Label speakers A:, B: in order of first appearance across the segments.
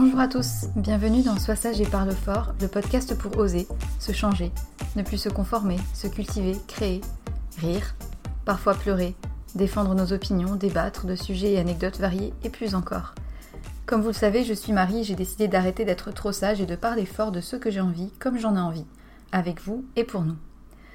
A: Bonjour à tous, bienvenue dans Sois sage et parle fort, le podcast pour oser, se changer, ne plus se conformer, se cultiver, créer, rire, parfois pleurer, défendre nos opinions, débattre de sujets et anecdotes variés et plus encore. Comme vous le savez, je suis Marie, j'ai décidé d'arrêter d'être trop sage et de parler fort de ce que j'ai envie, comme j'en ai envie, avec vous et pour nous.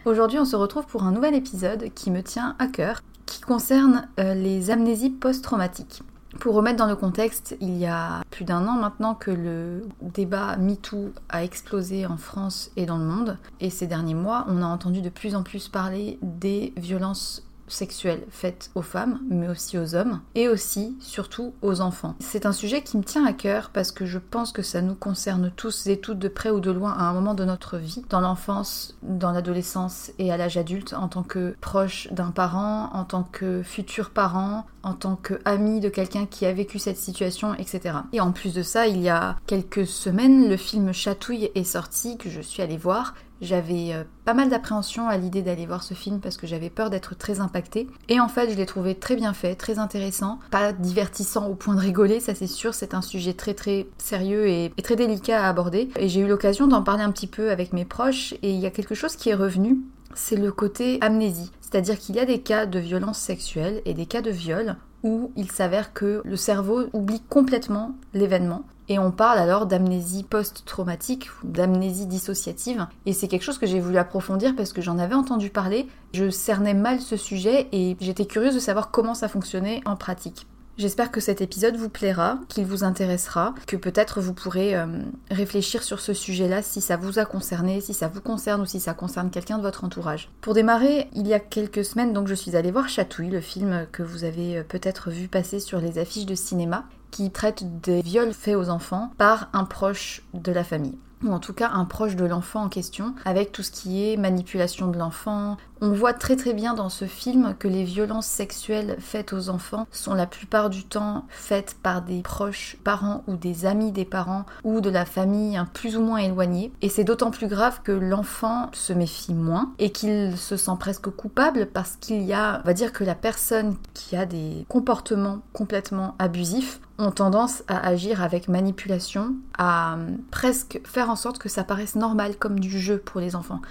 A: Aujourd'hui, on se retrouve pour un nouvel épisode qui me tient à cœur, qui concerne euh, les amnésies post-traumatiques. Pour remettre dans le contexte, il y a plus d'un an maintenant que le débat MeToo a explosé en France et dans le monde. Et ces derniers mois, on a entendu de plus en plus parler des violences sexuelles faites aux femmes, mais aussi aux hommes, et aussi, surtout, aux enfants. C'est un sujet qui me tient à cœur parce que je pense que ça nous concerne tous et toutes de près ou de loin à un moment de notre vie, dans l'enfance, dans l'adolescence et à l'âge adulte, en tant que proche d'un parent, en tant que futur parent, en tant que ami de quelqu'un qui a vécu cette situation, etc. Et en plus de ça, il y a quelques semaines, le film Chatouille est sorti, que je suis allée voir. J'avais euh, pas mal d'appréhension à l'idée d'aller voir ce film parce que j'avais peur d'être très impactée. Et en fait, je l'ai trouvé très bien fait, très intéressant, pas divertissant au point de rigoler, ça c'est sûr, c'est un sujet très très sérieux et, et très délicat à aborder. Et j'ai eu l'occasion d'en parler un petit peu avec mes proches et il y a quelque chose qui est revenu, c'est le côté amnésie. C'est-à-dire qu'il y a des cas de violence sexuelle et des cas de viol où il s'avère que le cerveau oublie complètement l'événement. Et on parle alors d'amnésie post-traumatique d'amnésie dissociative. Et c'est quelque chose que j'ai voulu approfondir parce que j'en avais entendu parler. Je cernais mal ce sujet et j'étais curieuse de savoir comment ça fonctionnait en pratique. J'espère que cet épisode vous plaira, qu'il vous intéressera, que peut-être vous pourrez euh, réfléchir sur ce sujet-là si ça vous a concerné, si ça vous concerne ou si ça concerne quelqu'un de votre entourage. Pour démarrer, il y a quelques semaines, donc je suis allée voir Chatouille, le film que vous avez euh, peut-être vu passer sur les affiches de cinéma, qui traite des viols faits aux enfants par un proche de la famille ou en tout cas un proche de l'enfant en question, avec tout ce qui est manipulation de l'enfant. On voit très très bien dans ce film que les violences sexuelles faites aux enfants sont la plupart du temps faites par des proches parents ou des amis des parents ou de la famille hein, plus ou moins éloignée. Et c'est d'autant plus grave que l'enfant se méfie moins et qu'il se sent presque coupable parce qu'il y a, on va dire que la personne qui a des comportements complètement abusifs ont tendance à agir avec manipulation, à euh, presque faire en sorte que ça paraisse normal comme du jeu pour les enfants.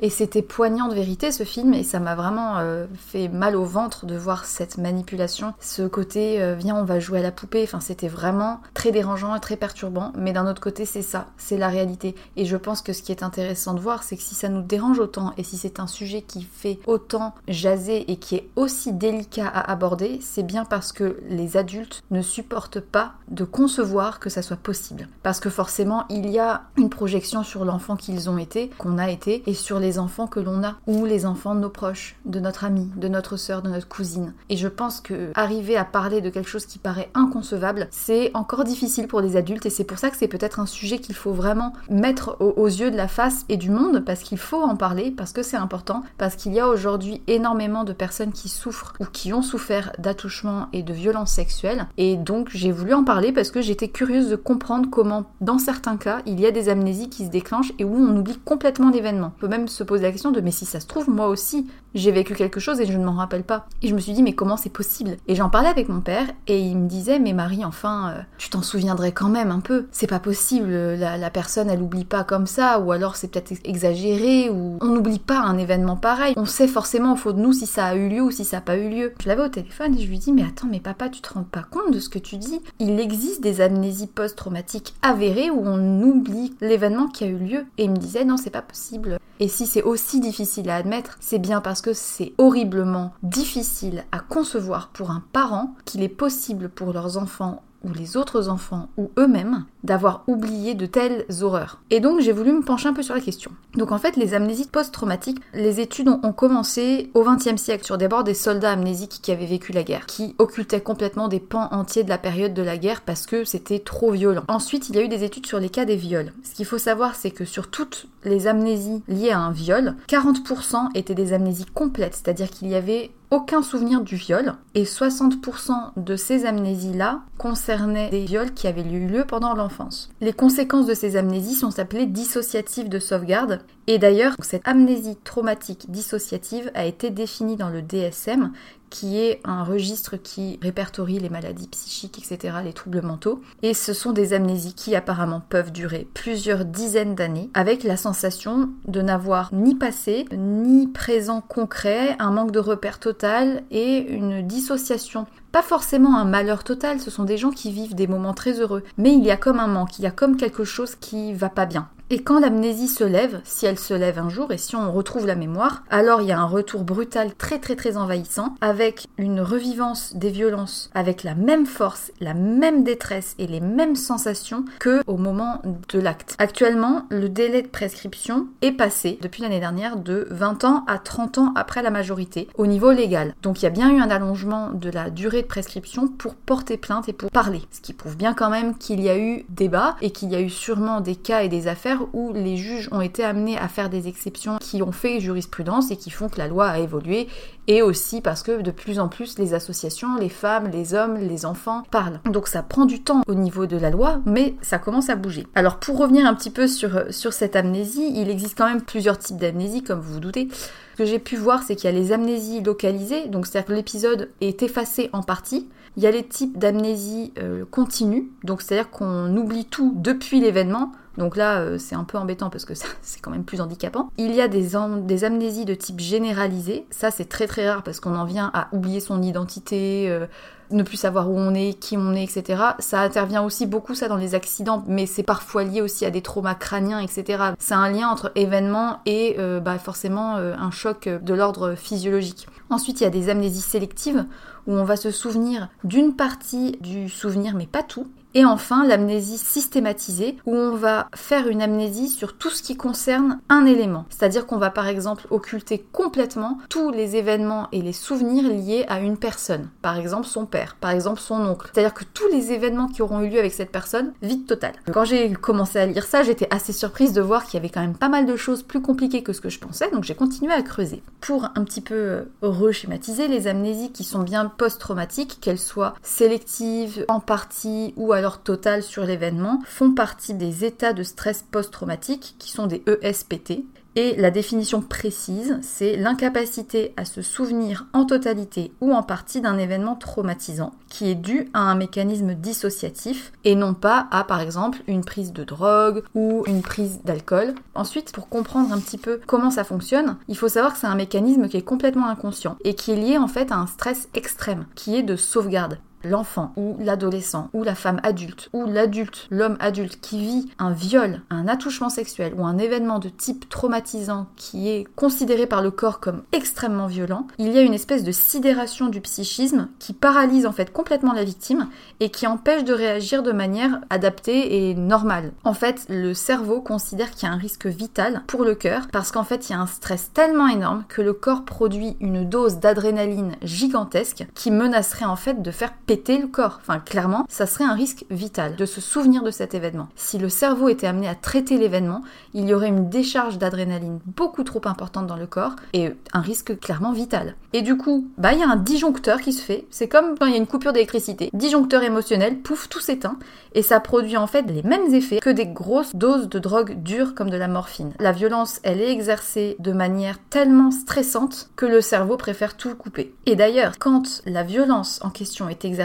A: Et c'était poignant de vérité ce film et ça m'a vraiment euh, fait mal au ventre de voir cette manipulation, ce côté euh, viens on va jouer à la poupée, enfin c'était vraiment très dérangeant et très perturbant, mais d'un autre côté c'est ça, c'est la réalité. Et je pense que ce qui est intéressant de voir c'est que si ça nous dérange autant et si c'est un sujet qui fait autant jaser et qui est aussi délicat à aborder, c'est bien parce que les adultes ne supportent pas de concevoir que ça soit possible. Parce que forcément il y a une projection sur l'enfant qu'ils ont été, qu'on a été, et sur les enfants que l'on a, ou les enfants de nos proches, de notre ami, de notre sœur, de notre cousine. Et je pense que arriver à parler de quelque chose qui paraît inconcevable, c'est encore difficile pour les adultes, et c'est pour ça que c'est peut-être un sujet qu'il faut vraiment mettre aux, yeux de la face et du monde, parce qu'il faut en parler, parce que c'est important, parce qu'il y a aujourd'hui énormément de personnes qui souffrent ou qui ont souffert d'attouchements et de violences sexuelles, et donc j'ai voulu en parler parce que j'étais curieuse de comprendre comment, dans certains cas, il y a des amnésies qui se déclenchent et où on oublie complètement l'événement. Peut même se poser la question de mais si ça se trouve, moi aussi, j'ai vécu quelque chose et je ne m'en rappelle pas. Et je me suis dit mais comment c'est possible? Et j'en parlais avec mon père et il me disait mais Marie, enfin, euh, tu t'en souviendrais quand même un peu. C'est pas possible, la, personne elle oublie pas comme ça, ou alors c'est peut-être exagéré, ou on n'oublie pas un événement pareil. On sait forcément au fond de nous si ça a eu lieu ou si ça n'a pas eu lieu. Je l'avais au téléphone et je lui dis mais attends mais papa tu te rends pas compte de ce que tu dis? Il existe des amnésies post-traumatiques avérées où on oublie l'événement qui a eu lieu. Et il me disait non c'est pas possible. Et si c'est aussi difficile à admettre, c'est bien parce que c'est horriblement difficile à concevoir pour un parent qu'il est possible pour leurs enfants ou les autres enfants ou eux-mêmes d'avoir oublié de telles horreurs. Et donc j'ai voulu me pencher un peu sur la question. Donc en fait les amnésies post-traumatiques, les études ont, commencé au XXe siècle sur des bords des soldats amnésiques qui avaient vécu la guerre, qui occultaient complètement des pans entiers de la période de la guerre parce que c'était trop violent. Ensuite il y a eu des études sur les cas des viols. Ce qu'il faut savoir c'est que sur toutes les amnésies liées à un viol, 40% étaient des amnésies complètes, c'est-à-dire qu'il y avait aucun souvenir du viol et 60% de ces amnésies-là concernaient des viols qui avaient eu lieu pendant l'enfance. Les conséquences de ces amnésies sont appelées dissociatives de sauvegarde. Et d'ailleurs cette amnésie traumatique dissociative a été définie dans le DSM qui est un registre qui répertorie les maladies psychiques, etc., les troubles mentaux. Et ce sont des amnésies qui apparemment peuvent durer plusieurs dizaines d'années, avec la sensation de n'avoir ni passé, ni présent concret, un manque de repère total et une dissociation pas forcément un malheur total, ce sont des gens qui vivent des moments très heureux, mais il y a comme un manque, il y a comme quelque chose qui va pas bien. Et quand l'amnésie se lève, si elle se lève un jour et si on retrouve la mémoire, alors il y a un retour brutal très très très envahissant avec une revivance des violences avec la même force, la même détresse et les mêmes sensations que au moment de l'acte. Actuellement, le délai de prescription est passé depuis l'année dernière de 20 ans à 30 ans après la majorité au niveau légal. Donc il y a bien eu un allongement de la durée de prescription pour porter plainte et pour parler, ce qui prouve bien quand même qu'il y a eu débat et qu'il y a eu sûrement des cas et des affaires où les juges ont été amenés à faire des exceptions qui ont fait jurisprudence et qui font que la loi a évolué et aussi parce que de plus en plus les associations, les femmes, les hommes, les enfants parlent. Donc ça prend du temps au niveau de la loi, mais ça commence à bouger. Alors pour revenir un petit peu sur, sur cette amnésie, il existe quand même plusieurs types d'amnésie, comme vous vous doutez. Ce que j'ai pu voir, c'est qu'il y a les amnésies localisées, donc c'est-à-dire que l'épisode est effacé en partie. Il y a les types d'amnésie euh, continue, donc c'est-à-dire qu'on oublie tout depuis l'événement donc là, euh, c'est un peu embêtant parce que c'est quand même plus handicapant. Il y a des, amnésies de type généralisé. Ça, c'est très très rare parce qu'on en vient à oublier son identité, euh, ne plus savoir où on est, qui on est, etc. Ça intervient aussi beaucoup ça dans les accidents, mais c'est parfois lié aussi à des traumas crâniens, etc. C'est un lien entre événements et euh, bah, forcément un choc de l'ordre physiologique. Ensuite, il y a des amnésies sélectives où on va se souvenir d'une partie du souvenir, mais pas tout. Et enfin, l'amnésie systématisée, où on va faire une amnésie sur tout ce qui concerne un élément. C'est-à-dire qu'on va par exemple occulter complètement tous les événements et les souvenirs liés à une personne. Par exemple son père, par exemple son oncle. C'est-à-dire que tous les événements qui auront eu lieu avec cette personne, vide total. Quand j'ai commencé à lire ça, j'étais assez surprise de voir qu'il y avait quand même pas mal de choses plus compliquées que ce que je pensais, donc j'ai continué à creuser. Pour un petit peu euh, reschématiser les amnésies qui sont bien post-traumatiques, qu'elles soient sélectives, en partie ou alors totale sur l'événement font partie des états de stress post-traumatique qui sont des ESPT. Et la définition précise, c'est l'incapacité à se souvenir en totalité ou en partie d'un événement traumatisant qui est dû à un mécanisme dissociatif et non pas à par exemple une prise de drogue ou une prise d'alcool. Ensuite, pour comprendre un petit peu comment ça fonctionne, il faut savoir que c'est un mécanisme qui est complètement inconscient et qui est lié en fait à un stress extrême qui est de sauvegarde l'enfant ou l'adolescent ou la femme adulte ou l'adulte, l'homme adulte qui vit un viol, un attouchement sexuel ou un événement de type traumatisant qui est considéré par le corps comme extrêmement violent, il y a une espèce de sidération du psychisme qui paralyse en fait complètement la victime et qui empêche de réagir de manière adaptée et normale. En fait, le cerveau considère qu'il y a un risque vital pour le cœur parce qu'en fait, il y a un stress tellement énorme que le corps produit une dose d'adrénaline gigantesque qui menacerait en fait de faire péter le corps. Enfin, clairement, ça serait un risque vital de se souvenir de cet événement. Si le cerveau était amené à traiter l'événement, il y aurait une décharge d'adrénaline beaucoup trop importante dans le corps et un risque clairement vital. Et du coup, bah il y a un disjoncteur qui se fait. C'est comme quand il y a une coupure d'électricité. Disjoncteur émotionnel, pouf, tout s'éteint et ça produit en fait les mêmes effets que des grosses doses de drogue dure comme de la morphine. La violence, elle est exercée de manière tellement stressante que le cerveau préfère tout couper. Et d'ailleurs, quand la violence en question est exercée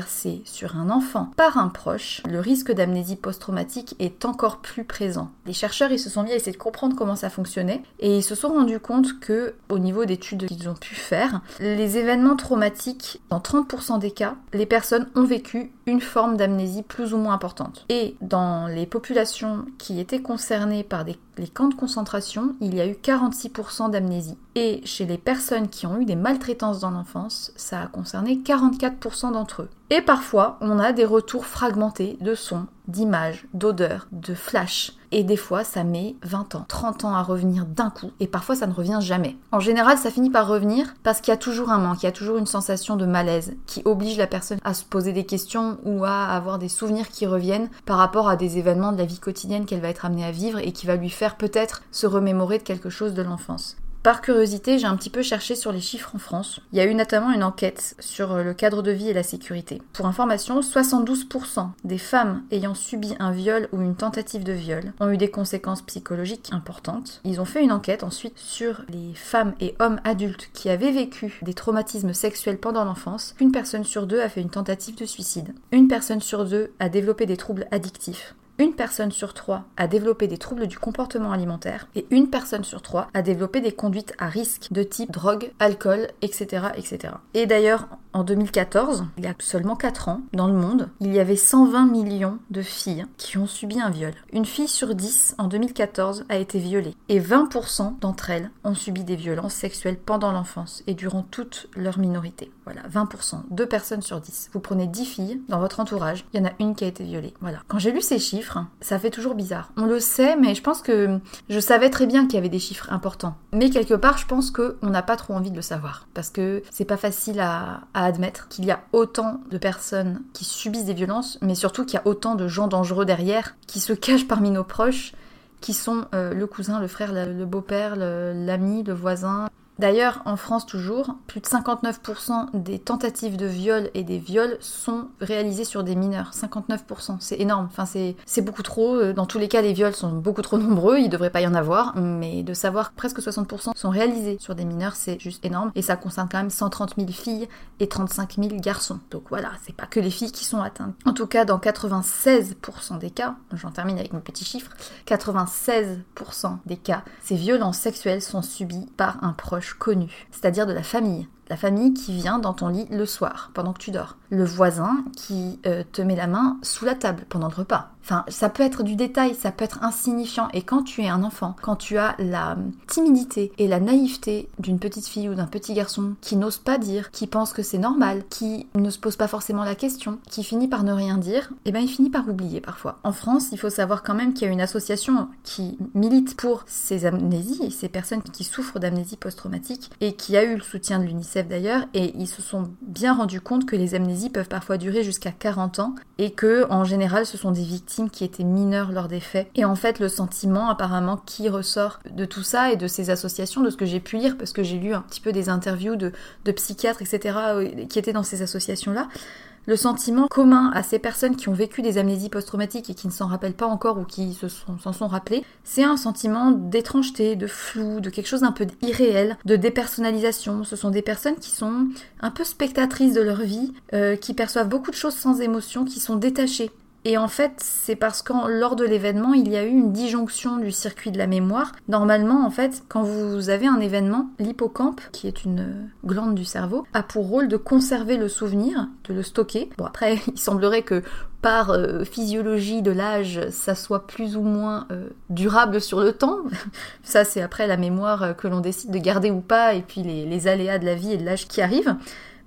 A: sur un enfant par un proche, le risque d'amnésie post-traumatique est encore plus présent. Les chercheurs ils se sont mis à essayer de comprendre comment ça fonctionnait et ils se sont rendus compte que au niveau d'études qu'ils ont pu faire, les événements traumatiques, dans 30% des cas, les personnes ont vécu une forme d'amnésie plus ou moins importante. Et dans les populations qui étaient concernées par des, les camps de concentration, il y a eu 46% d'amnésie. Et chez les personnes qui ont eu des maltraitances dans l'enfance, ça a concerné 44% d'entre eux. Et parfois, on a des retours fragmentés de sons, d'images, d'odeurs, de flashs. Et des fois, ça met 20 ans, 30 ans à revenir d'un coup. Et parfois, ça ne revient jamais. En général, ça finit par revenir parce qu'il y a toujours un manque, il y a toujours une sensation de malaise qui oblige la personne à se poser des questions ou à avoir des souvenirs qui reviennent par rapport à des événements de la vie quotidienne qu'elle va être amenée à vivre et qui va lui faire peut-être se remémorer de quelque chose de l'enfance. Par curiosité, j'ai un petit peu cherché sur les chiffres en France. Il y a eu notamment une enquête sur le cadre de vie et la sécurité. Pour information, 72% des femmes ayant subi un viol ou une tentative de viol ont eu des conséquences psychologiques importantes. Ils ont fait une enquête ensuite sur les femmes et hommes adultes qui avaient vécu des traumatismes sexuels pendant l'enfance. Une personne sur deux a fait une tentative de suicide. Une personne sur deux a développé des troubles addictifs une personne sur trois a développé des troubles du comportement alimentaire et une personne sur trois a développé des conduites à risque de type drogue, alcool, etc. etc. Et d'ailleurs, en 2014, il y a seulement 4 ans, dans le monde, il y avait 120 millions de filles qui ont subi un viol. Une fille sur 10 en 2014 a été violée et 20% d'entre elles ont subi des violences sexuelles pendant l'enfance et durant toute leur minorité. Voilà, 20%, 2 personnes sur 10. Vous prenez 10 filles dans votre entourage, il y en a une qui a été violée. Voilà. Quand j'ai lu ces chiffres, ça fait toujours bizarre. On le sait, mais je pense que je savais très bien qu'il y avait des chiffres importants. Mais quelque part, je pense qu'on n'a pas trop envie de le savoir. Parce que c'est pas facile à, admettre qu'il y a autant de personnes qui subissent des violences, mais surtout qu'il y a autant de gens dangereux derrière qui se cachent parmi nos proches qui sont euh, le cousin, le frère, le beau-père, l'ami, le voisin, D'ailleurs, en France toujours, plus de 59% des tentatives de viol et des viols sont réalisées sur des mineurs. 59%, c'est énorme. Enfin, c'est beaucoup trop. Euh, dans tous les cas, les viols sont beaucoup trop nombreux, il devrait pas y en avoir. Mais de savoir que presque 60% sont réalisés sur des mineurs, c'est juste énorme. Et ça concerne quand même 130 000 filles et 35 000 garçons. Donc voilà, c'est pas que les filles qui sont atteintes. En tout cas, dans 96% des cas, j'en termine avec mon petit chiffre, 96% des cas, ces violences sexuelles sont subies par un proche connu, c'est-à-dire de la famille. La famille qui vient dans ton lit le soir, pendant que tu dors. Le voisin qui euh, te met la main sous la table pendant le repas. Enfin, ça peut être du détail, ça peut être insignifiant. Et quand tu es un enfant, quand tu as la timidité et la naïveté d'une petite fille ou d'un petit garçon qui n'ose pas dire, qui pense que c'est normal, qui ne se pose pas forcément la question, qui finit par ne rien dire, eh ben il finit par oublier parfois. En France, il faut savoir quand même qu'il y a une association qui milite pour ces amnésies, ces personnes qui souffrent d'amnésie post-traumatique et qui a eu le soutien de l'UNICEF d'ailleurs, et ils se sont bien rendus compte que les amnésies peuvent parfois durer jusqu'à 40 ans et que en général ce sont des victimes qui étaient mineurs lors des faits. Et en fait, le sentiment apparemment qui ressort de tout ça et de ces associations, de ce que j'ai pu lire, parce que j'ai lu un petit peu des interviews de, psychiatres, etc., euh, qui étaient dans ces associations-là, le sentiment commun à ces personnes qui ont vécu des amnésies post-traumatiques et qui ne s'en rappellent pas encore ou qui s'en sont, rappelées, c'est un sentiment d'étrangeté, de flou, de quelque chose d'un peu irréel, de dépersonnalisation. Ce sont des personnes qui sont un peu spectatrices de leur vie, euh, qui perçoivent beaucoup de choses sans émotion, qui sont détachées et en fait, c'est parce que lors de l'événement, il y a eu une disjonction du circuit de la mémoire. Normalement, en fait, quand vous avez un événement, l'hippocampe, qui est une glande du cerveau, a pour rôle de conserver le souvenir, de le stocker. Bon, après, il semblerait que par euh, physiologie de l'âge, ça soit plus ou moins euh, durable sur le temps. ça, c'est après la mémoire euh, que l'on décide de garder ou pas, et puis les aléas de la vie et de l'âge qui arrivent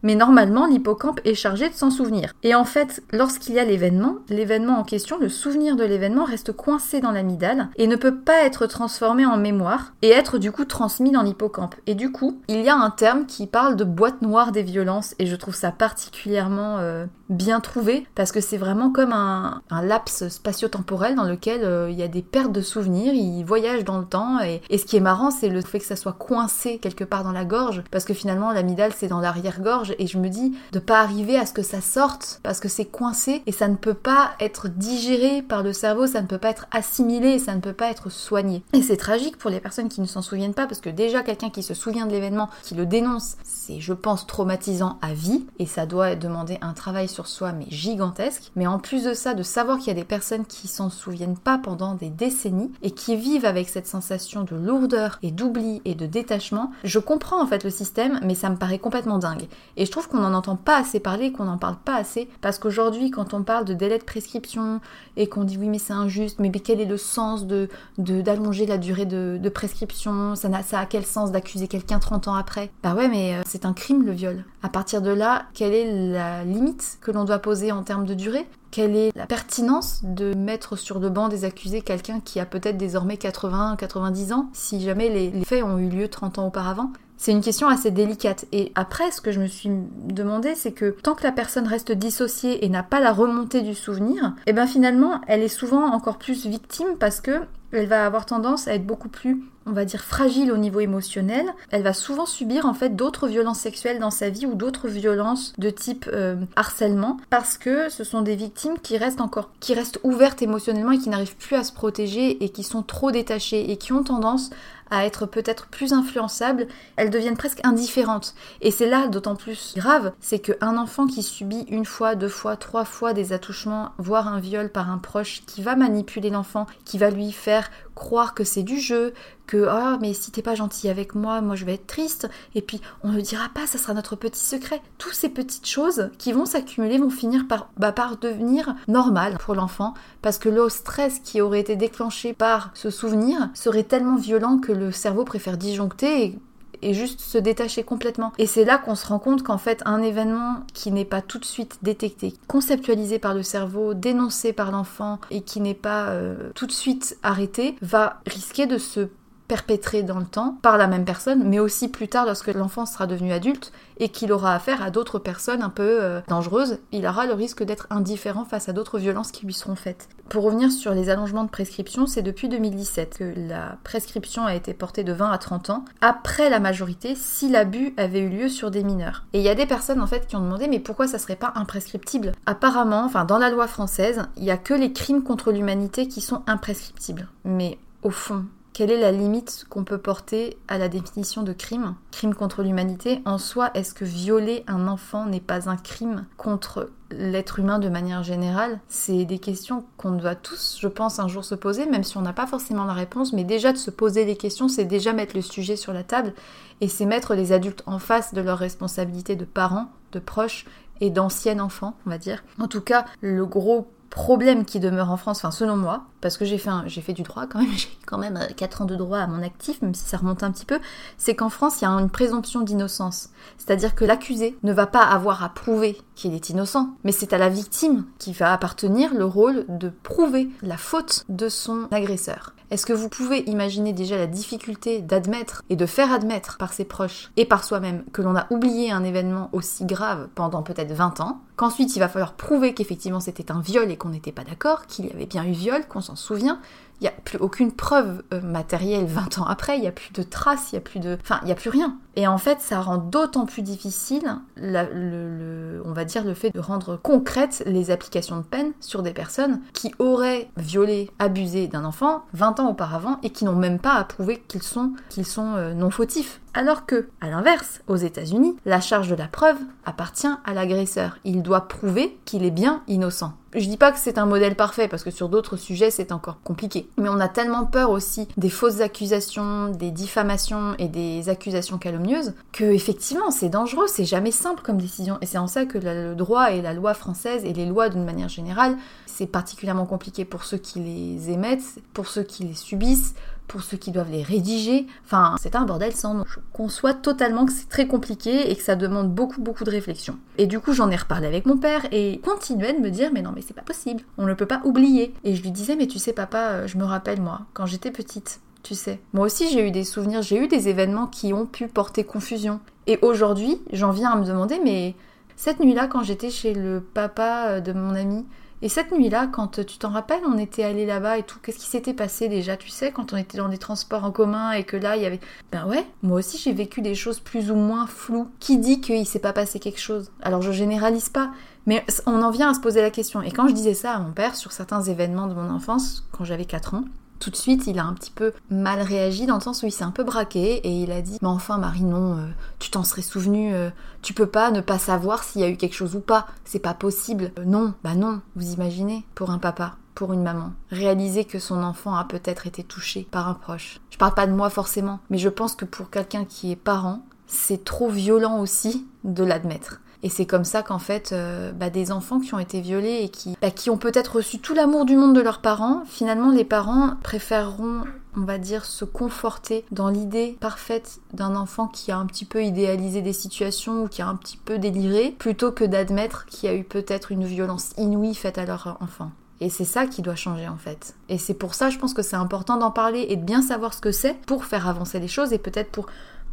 A: mais normalement l'hippocampe est chargé de s'en souvenir. Et en fait, lorsqu'il y a l'événement, l'événement en question, le souvenir de l'événement reste coincé dans l'amygdale et ne peut pas être transformé en mémoire et être du coup transmis dans l'hippocampe. Et du coup, il y a un terme qui parle de boîte noire des violences et je trouve ça particulièrement euh, bien trouvé parce que c'est vraiment comme un, laps spatio-temporel dans lequel euh, il y a des pertes de souvenirs, il voyage dans le temps et, et ce qui est marrant c'est le fait que ça soit coincé quelque part dans la gorge parce que finalement l'amygdale c'est dans l'arrière-gorge et je me dis de pas arriver à ce que ça sorte parce que c'est coincé et ça ne peut pas être digéré par le cerveau, ça ne peut pas être assimilé, ça ne peut pas être soigné. Et c'est tragique pour les personnes qui ne s'en souviennent pas parce que déjà quelqu'un qui se souvient de l'événement, qui le dénonce, c'est je pense traumatisant à vie et ça doit demander un travail sur soi, mais gigantesque. Mais en plus de ça, de savoir qu'il y a des personnes qui s'en souviennent pas pendant des décennies et qui vivent avec cette sensation de lourdeur et d'oubli et de détachement, je comprends en fait le système, mais ça me paraît complètement dingue. Je trouve qu'on n'en entend pas assez parler, qu'on n'en parle pas assez, parce qu'aujourd'hui, quand on parle de délai de prescription et qu'on dit oui, mais c'est injuste, mais, quel est le sens de d'allonger la durée de, prescription? Ça, a, ça a quel sens d'accuser quelqu'un 30 ans après? Bah ouais, mais euh, c'est un crime le viol. À partir de là, quelle est la limite que l'on doit poser en termes de durée? Quelle est la pertinence de mettre sur le banc des accusés quelqu'un qui a peut-être désormais 80, 90 ans, si jamais les, faits ont eu lieu 30 ans auparavant? C'est une question assez délicate. Et après, ce que je me suis demandé, c'est que tant que la personne reste dissociée et n'a pas la remontée du souvenir, et eh bien finalement, elle est souvent encore plus victime parce que elle va avoir tendance à être beaucoup plus, on va dire, fragile au niveau émotionnel. Elle va souvent subir en fait d'autres violences sexuelles dans sa vie ou d'autres violences de type euh, harcèlement parce que ce sont des victimes qui restent encore, qui restent ouvertes émotionnellement et qui n'arrivent plus à se protéger et qui sont trop détachées et qui ont tendance à être peut-être plus influençables, elles deviennent presque indifférentes. Et c'est là d'autant plus grave, c'est qu'un enfant qui subit une fois, deux fois, trois fois des attouchements, voire un viol par un proche, qui va manipuler l'enfant, qui va lui faire croire que c'est du jeu, que ah mais si t'es pas gentil avec moi, moi je vais être triste, et puis on ne dira pas, ça sera notre petit secret. Toutes ces petites choses qui vont s'accumuler vont finir par, bah, devenir normales pour l'enfant, parce que le stress qui aurait été déclenché par ce souvenir serait tellement violent que le cerveau préfère disjoncter et et juste se détacher complètement. Et c'est là qu'on se rend compte qu'en fait, un événement qui n'est pas tout de suite détecté, conceptualisé par le cerveau, dénoncé par l'enfant et qui n'est pas euh, tout de suite arrêté, va risquer de se perpétré dans le temps par la même personne, mais aussi plus tard lorsque l'enfant sera devenu adulte et qu'il aura affaire à d'autres personnes un peu euh, dangereuses, il aura le risque d'être indifférent face à d'autres violences qui lui seront faites. Pour revenir sur les allongements de prescription, c'est depuis 2017 que la prescription a été portée de 20 à 30 ans, après la majorité, si l'abus avait eu lieu sur des mineurs. Et il y a des personnes en fait qui ont demandé mais pourquoi ça serait pas imprescriptible? Apparemment, enfin dans la loi française, il y a que les crimes contre l'humanité qui sont imprescriptibles. Mais au fond, quelle est la limite qu'on peut porter à la définition de crime Crime contre l'humanité? En soi, est-ce que violer un enfant n'est pas un crime contre l'être humain de manière générale? C'est des questions qu'on doit tous, je pense, un jour se poser, même si on n'a pas forcément la réponse, mais déjà de se poser les questions, c'est déjà mettre le sujet sur la table et c'est mettre les adultes en face de leurs responsabilités de parents, de proches et d'anciens enfants, on va dire. En tout cas, le gros problème qui demeure en France, enfin selon moi, parce que j'ai fait, j'ai fait du droit quand même, j'ai quand même 4 euh, ans de droit à mon actif, même si ça remonte un petit peu, c'est qu'en France, il y a une présomption d'innocence. C'est-à-dire que l'accusé ne va pas avoir à prouver qu'il est innocent, mais c'est à la victime qui va appartenir le rôle de prouver la faute de son agresseur. Est-ce que vous pouvez imaginer déjà la difficulté d'admettre et de faire admettre par ses proches et par soi-même que l'on a oublié un événement aussi grave pendant peut-être 20 ans, qu'ensuite il va falloir prouver qu'effectivement c'était un viol et qu'on n'était pas d'accord, qu'il y avait bien eu viol, qu'on s'en souvient, il n'y a plus aucune preuve euh, matérielle 20 ans après, il n'y a plus de traces, il n'y a plus de... Enfin, il n'y a plus rien. Et en fait, ça rend d'autant plus difficile, le, on va dire, le fait de rendre concrètes les applications de peine sur des personnes qui auraient violé, abusé d'un enfant 20 ans auparavant et qui n'ont même pas à prouver qu'ils sont, euh, non fautifs. Alors que, à l'inverse, aux États-Unis, la charge de la preuve appartient à l'agresseur. Il doit prouver qu'il est bien innocent. Je dis pas que c'est un modèle parfait parce que sur d'autres sujets c'est encore compliqué. Mais on a tellement peur aussi des fausses accusations, des diffamations et des accusations calomnieuses que effectivement c'est dangereux, c'est jamais simple comme décision. Et c'est en ça que le droit et la loi française et les lois d'une manière générale, c'est particulièrement compliqué pour ceux qui les émettent, pour ceux qui les subissent, pour ceux qui doivent les rédiger. Enfin, c'est un bordel sans nom. Je conçois totalement que c'est très compliqué et que ça demande beaucoup, beaucoup de réflexion. Et du coup, j'en ai reparlé avec mon père et continuait de me dire, mais non, mais c'est pas possible. On ne peut pas oublier. Et je lui disais, mais tu sais, papa, euh, je me rappelle, moi, quand j'étais petite, tu sais. Moi aussi, j'ai eu des souvenirs, j'ai eu des événements qui ont pu porter confusion. Et aujourd'hui, j'en viens à me demander, mais cette nuit-là, quand j'étais chez le papa euh, de mon ami, et cette nuit-là, quand tu t'en rappelles, on était allé là-bas et tout, qu'est-ce qui s'était passé déjà, tu sais, quand on était dans des transports en commun et que là, il y avait... Ben ouais, moi aussi j'ai vécu des choses plus ou moins floues. Qui dit qu'il s'est pas passé quelque chose? Alors je généralise pas, mais on en vient à se poser la question. Et quand je disais ça à mon père sur certains événements de mon enfance, quand j'avais 4 ans, tout de suite, il a un petit peu mal réagi dans le sens où il s'est un peu braqué et il a dit Mais enfin, Marie, non, euh, tu t'en serais souvenu, euh, tu peux pas ne pas savoir s'il y a eu quelque chose ou pas, c'est pas possible. Euh, non, bah non, vous imaginez, pour un papa, pour une maman, réaliser que son enfant a peut-être été touché par un proche. Je parle pas de moi forcément, mais je pense que pour quelqu'un qui est parent, c'est trop violent aussi de l'admettre. Et c'est comme ça qu'en fait, euh, bah, des enfants qui ont été violés et qui, bah, qui ont peut-être reçu tout l'amour du monde de leurs parents, finalement les parents préféreront on va dire, se conforter dans l'idée parfaite d'un enfant qui a un petit peu idéalisé des situations ou qui a un petit peu déliré, plutôt que d'admettre qu'il y a eu peut-être une violence inouïe faite à leur enfant. Et c'est ça qui doit changer en fait. Et c'est pour ça, je pense que c'est important d'en parler et de bien savoir ce que c'est pour faire avancer les choses et peut-être pour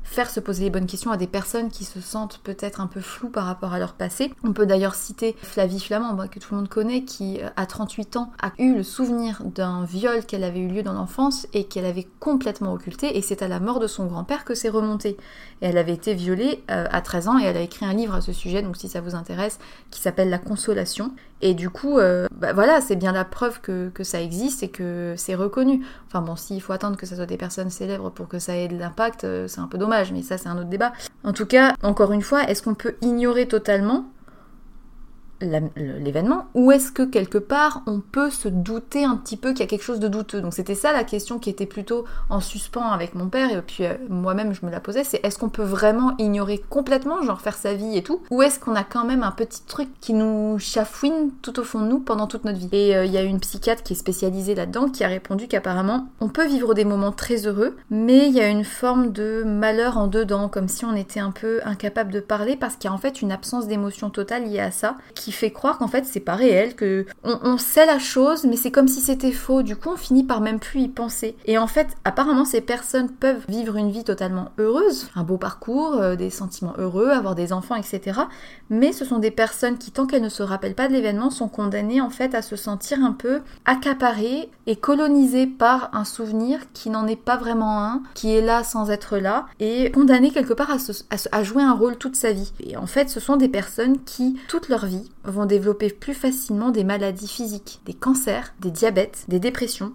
A: faire se poser les bonnes questions à des personnes qui se sentent peut-être un peu floues par rapport à leur passé. On peut d'ailleurs citer Flavie Flamand, que tout le monde connaît, qui euh, à 38 ans a eu le souvenir d'un viol qu'elle avait eu lieu dans l'enfance et qu'elle avait complètement occulté et c'est à la mort de son grand-père que c'est remonté. Elle avait été violée euh, à 13 ans et elle a écrit un livre à ce sujet, donc si ça vous intéresse, qui s'appelle La Consolation. Et du coup, euh, bah voilà, c'est bien la preuve que, que, ça existe et que c'est reconnu. Enfin bon, s'il faut attendre que ça soit des personnes célèbres pour que ça ait de l'impact, euh, c'est un peu dommage, mais ça c'est un autre débat. En tout cas, encore une fois, est-ce qu'on peut ignorer totalement l'événement ou est-ce que quelque part on peut se douter un petit peu qu'il y a quelque chose de douteux? Donc c'était ça la question qui était plutôt en suspens avec mon père et puis euh, moi-même je me la posais, c'est est-ce qu'on peut vraiment ignorer complètement, genre faire sa vie et tout, ou est-ce qu'on a quand même un petit truc qui nous chafouine tout au fond de nous pendant toute notre vie? Et euh, il y a une psychiatre qui est spécialisée là-dedans qui a répondu qu'apparemment on peut vivre des moments très heureux, mais il y a une forme de malheur en dedans, comme si on était un peu incapable de parler parce qu'il y a en fait une absence d'émotion totale liée à ça qui fait croire qu'en fait c'est pas réel, que on, sait la chose, mais c'est comme si c'était faux. Du coup, on finit par même plus y penser. Et en fait, apparemment, ces personnes peuvent vivre une vie totalement heureuse, un beau parcours, euh, des sentiments heureux, avoir des enfants, etc. Mais ce sont des personnes qui, tant qu'elles ne se rappellent pas de l'événement, sont condamnées en fait à se sentir un peu accaparées et colonisées par un souvenir qui n'en est pas vraiment un, qui est là sans être là, et condamnées quelque part à jouer un rôle toute sa vie. Et en fait, ce sont des personnes qui, toute leur vie, vont développer plus facilement des maladies physiques, des cancers, des diabètes, des dépressions,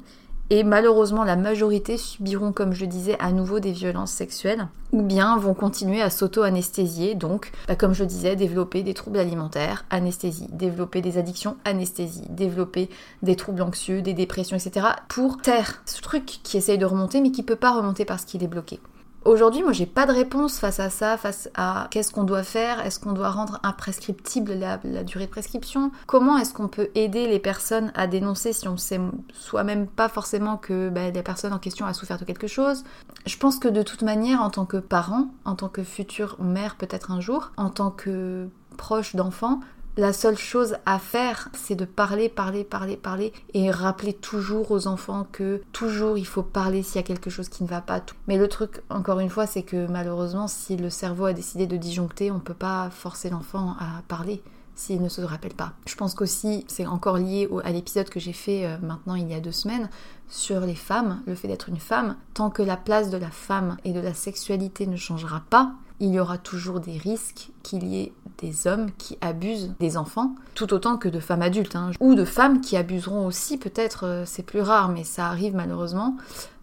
A: et malheureusement la majorité subiront, comme je disais, à nouveau des violences sexuelles, ou bien vont continuer à s'auto-anesthésier, donc, bah, comme je disais, développer des troubles alimentaires, anesthésie, développer des addictions, anesthésie, développer des troubles anxieux, des dépressions, etc., pour taire ce truc qui essaye de remonter mais qui peut pas remonter parce qu'il est bloqué. Aujourd'hui, moi, j'ai pas de réponse face à ça, face à qu'est-ce qu'on doit faire, est-ce qu'on doit rendre imprescriptible la, durée de prescription, comment est-ce qu'on peut aider les personnes à dénoncer si on sait soi-même pas forcément que bah, la personne en question a souffert de quelque chose? Je pense que de toute manière, en tant que parent, en tant que future mère peut-être un jour, en tant que proche d'enfant, la seule chose à faire, c'est de parler, parler, parler, parler et rappeler toujours aux enfants que toujours il faut parler s'il y a quelque chose qui ne va pas. Mais le truc, encore une fois, c'est que malheureusement, si le cerveau a décidé de disjoncter, on peut pas forcer l'enfant à parler s'il ne se rappelle pas. Je pense qu'aussi, c'est encore lié à l'épisode que j'ai fait euh, maintenant il y a deux semaines sur les femmes, le fait d'être une femme. Tant que la place de la femme et de la sexualité ne changera pas, il y aura toujours des risques qu'il y ait des hommes qui abusent des enfants, tout autant que de femmes adultes, hein. ou de femmes qui abuseront aussi, peut-être, euh, c'est plus rare, mais ça arrive malheureusement.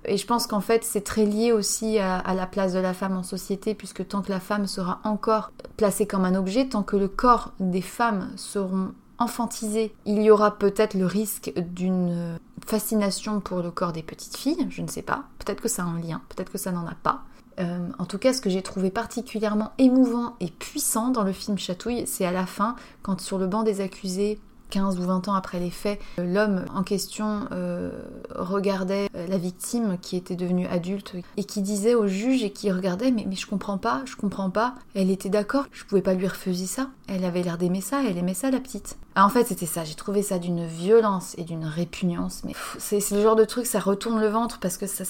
A: Et je pense qu'en fait, c'est très lié aussi à, la place de la femme en société, puisque tant que la femme sera encore placée comme un objet, tant que le corps des femmes seront enfantisés, il y aura peut-être le risque d'une fascination pour le corps des petites filles, je ne sais pas. Peut-être que ça a un lien, peut-être que ça n'en a pas. Euh, en tout cas, ce que j'ai trouvé particulièrement émouvant et puissant dans le film Chatouille, c'est à la fin, quand sur le banc des accusés, 15 ou 20 ans après les faits, l'homme en question euh, regardait euh, la victime qui était devenue adulte et qui disait au juge et qui regardait mais, je comprends pas, je comprends pas. Elle était d'accord, je pouvais pas lui refuser ça. Elle avait l'air d'aimer ça, elle aimait ça la petite. Ah, en fait, c'était ça. J'ai trouvé ça d'une violence et d'une répugnance. Mais c'est le genre de truc, ça retourne le ventre parce que ça,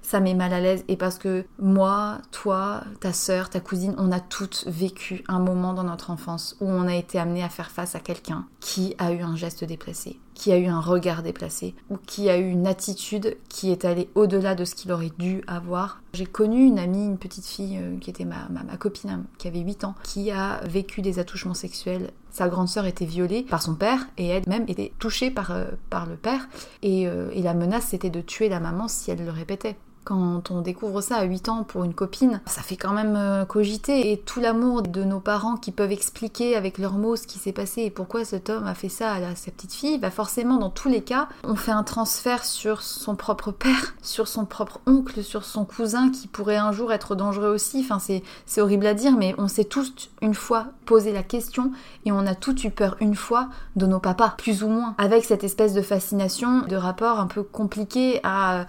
A: ça, met mal à l'aise et parce que moi, toi, ta sœur, ta cousine, on a toutes vécu un moment dans notre enfance où on a été amené à faire face à quelqu'un qui a eu un geste déplacé, qui a eu un regard déplacé, ou qui a eu une attitude qui est allée au-delà de ce qu'il aurait dû avoir. J'ai connu une amie, une petite fille euh, qui était ma, ma, copine, hein, qui avait 8 ans, qui a vécu des attouchements sexuels. Sa grande sœur était violée par son père et elle-même était touchée par, euh, par le père. Et, euh, et la menace c'était de tuer la maman si elle le répétait. Quand on découvre ça à 8 ans pour une copine, ça fait quand même euh, cogiter. Et tout l'amour de nos parents qui peuvent expliquer avec leurs mots ce qui s'est passé et pourquoi cet homme a fait ça à sa petite fille, bah forcément, dans tous les cas, on fait un transfert sur son propre père, sur son propre oncle, sur son cousin qui pourrait un jour être dangereux aussi. Enfin, c'est horrible à dire, mais on s'est tous une fois posé la question et on a tous eu peur une fois de nos papas, plus ou moins, avec cette espèce de fascination, de rapport un peu compliqué à,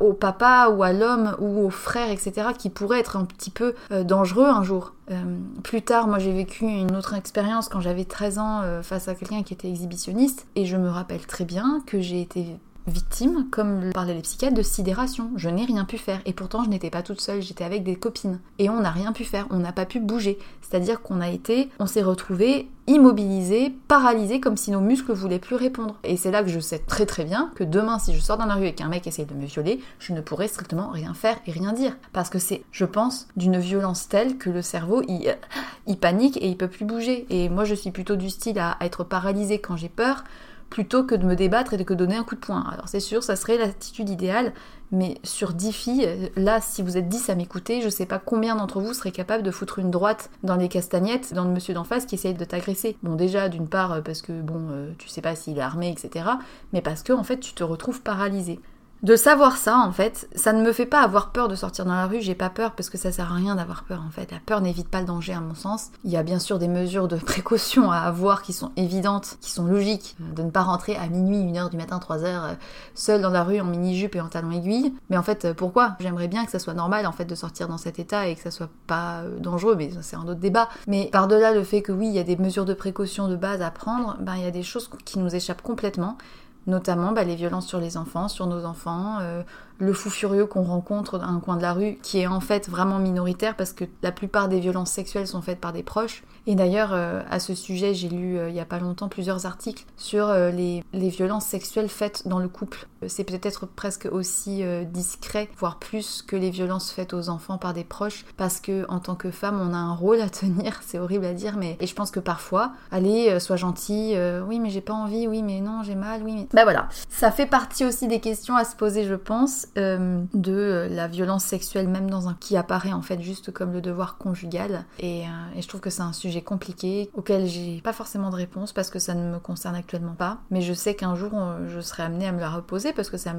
A: au papa ou à l'homme ou au frère, etc., qui pourrait être un petit peu euh, dangereux un jour. Euh, plus tard, moi j'ai vécu une autre expérience quand j'avais 13 ans euh, face à quelqu'un qui était exhibitionniste, et je me rappelle très bien que j'ai été victime, comme parlaient les psychiatres, de sidération. Je n'ai rien pu faire. Et pourtant, je n'étais pas toute seule, j'étais avec des copines. Et on n'a rien pu faire, on n'a pas pu bouger. C'est-à-dire qu'on a été, on s'est retrouvés immobilisés, paralysés, comme si nos muscles voulaient plus répondre. Et c'est là que je sais très très bien que demain, si je sors dans la rue et qu'un mec essaye de me violer, je ne pourrai strictement rien faire et rien dire. Parce que c'est, je pense, d'une violence telle que le cerveau, il, panique et il peut plus bouger. Et moi, je suis plutôt du style à être paralysée quand j'ai peur plutôt que de me débattre et de que donner un coup de poing. Alors c'est sûr, ça serait l'attitude idéale, mais sur 10 filles, là, si vous êtes 10 à m'écouter, je sais pas combien d'entre vous seraient capables de foutre une droite dans les castagnettes dans le monsieur d'en face qui essaye de t'agresser. Bon, déjà, d'une part, parce que, bon, euh, tu sais pas s'il est armé, etc., mais parce que, en fait, tu te retrouves paralysé. De savoir ça, en fait, ça ne me fait pas avoir peur de sortir dans la rue, j'ai pas peur parce que ça sert à rien d'avoir peur en fait. La peur n'évite pas le danger à mon sens. Il y a bien sûr des mesures de précaution à avoir qui sont évidentes, qui sont logiques. Euh, de ne pas rentrer à minuit, 1h du matin, 3h, euh, seul dans la rue en mini-jupe et en talons aiguilles. Mais en fait, euh, pourquoi? J'aimerais bien que ça soit normal en fait de sortir dans cet état et que ça soit pas dangereux, mais c'est un autre débat. Mais par-delà le fait que oui, il y a des mesures de précaution de base à prendre, ben il y a des choses qui nous échappent complètement notamment bah, les violences sur les enfants, sur nos enfants, euh, le fou furieux qu'on rencontre dans un coin de la rue, qui est en fait vraiment minoritaire parce que la plupart des violences sexuelles sont faites par des proches. Et d'ailleurs, euh, à ce sujet, j'ai lu euh, il y a pas longtemps plusieurs articles sur euh, les, les, violences sexuelles faites dans le couple. C'est peut-être presque aussi discret, voire plus que les violences faites aux enfants par des proches, parce que en tant que femme, on a un rôle à tenir. C'est horrible à dire, mais et je pense que parfois, allez, sois gentil, oui, mais j'ai pas envie, oui, mais non, j'ai mal, oui, mais. Bah voilà, ça fait partie aussi des questions à se poser, je pense. Euh, de la violence sexuelle même dans un qui apparaît en fait juste comme le devoir conjugal. Et, euh, et je trouve que c'est un sujet compliqué auquel j'ai pas forcément de réponse parce que ça ne me concerne actuellement pas. Mais je sais qu'un jour je serai amenée à me la reposer parce que ça,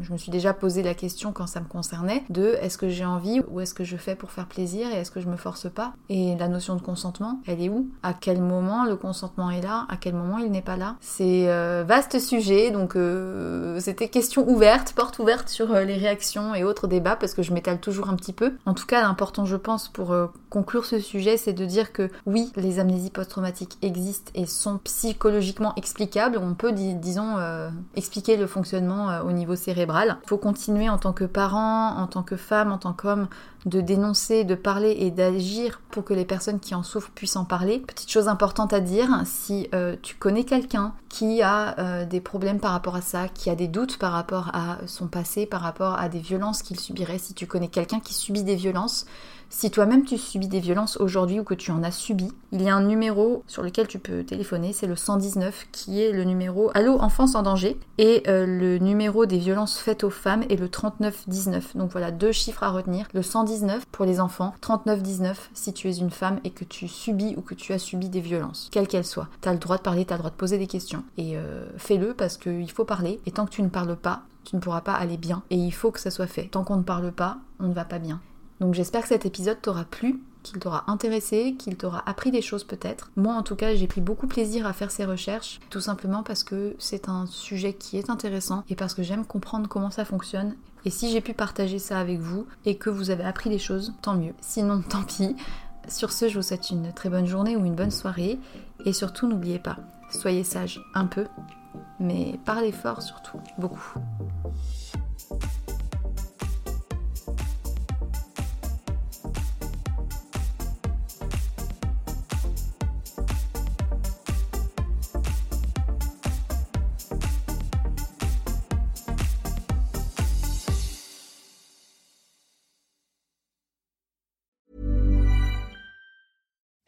A: je me suis déjà posé la question quand ça me concernait de est-ce que j'ai envie ou est-ce que je fais pour faire plaisir et est-ce que je me force pas? Et la notion de consentement elle est où? À quel moment le consentement est là? À quel moment il n'est pas là? C'est euh, vaste sujet donc c'était question ouverte porte ouverte sur euh, les réactions et autres débats parce que je m'étale toujours un petit peu. En tout cas, l'important, je pense, pour euh, conclure ce sujet, c'est de dire que oui, les amnésies post-traumatiques existent et sont psychologiquement explicables. On peut, disons, euh, expliquer le fonctionnement au niveau cérébral. Il faut continuer en tant que parent, en tant que femme, en tant qu'homme, de dénoncer, de parler et d'agir pour que les personnes qui en souffrent puissent en parler. Petite chose importante à dire, si euh, tu connais quelqu'un qui a euh, des problèmes par rapport à ça, qui a des doutes par rapport à son passé, par rapport à des violences qu'il subirait, si tu connais quelqu'un qui subit des violences, si toi-même tu subis des violences aujourd'hui ou que tu en as subi, il y a un numéro sur lequel tu peux téléphoner, c'est le 119 qui est le numéro Allô enfance en danger et euh, le numéro des violences faites aux femmes est le 3919. Donc voilà, deux chiffres à retenir, le 119 pour les enfants, 3919 si tu es une femme et que tu subis ou que tu as subi des violences, quelles qu'elles soient. Tu as le droit de parler, tu as le droit de poser des questions et euh, fais-le parce qu'il faut parler et tant que tu ne parles pas, tu ne pourras pas aller bien et il faut que ça soit fait. Tant qu'on ne parle pas, on ne va pas bien. Donc j'espère que cet épisode t'aura plu, qu'il t'aura intéressé, qu'il t'aura appris des choses peut-être. Moi en tout cas j'ai pris beaucoup plaisir à faire ces recherches, tout simplement parce que c'est un sujet qui est intéressant et parce que j'aime comprendre comment ça fonctionne. Et si j'ai pu partager ça avec vous et que vous avez appris des choses, tant mieux. Sinon tant pis. Sur ce, je vous souhaite une très bonne journée ou une bonne soirée. Et surtout, n'oubliez pas, soyez sage un peu, mais parlez fort surtout, beaucoup.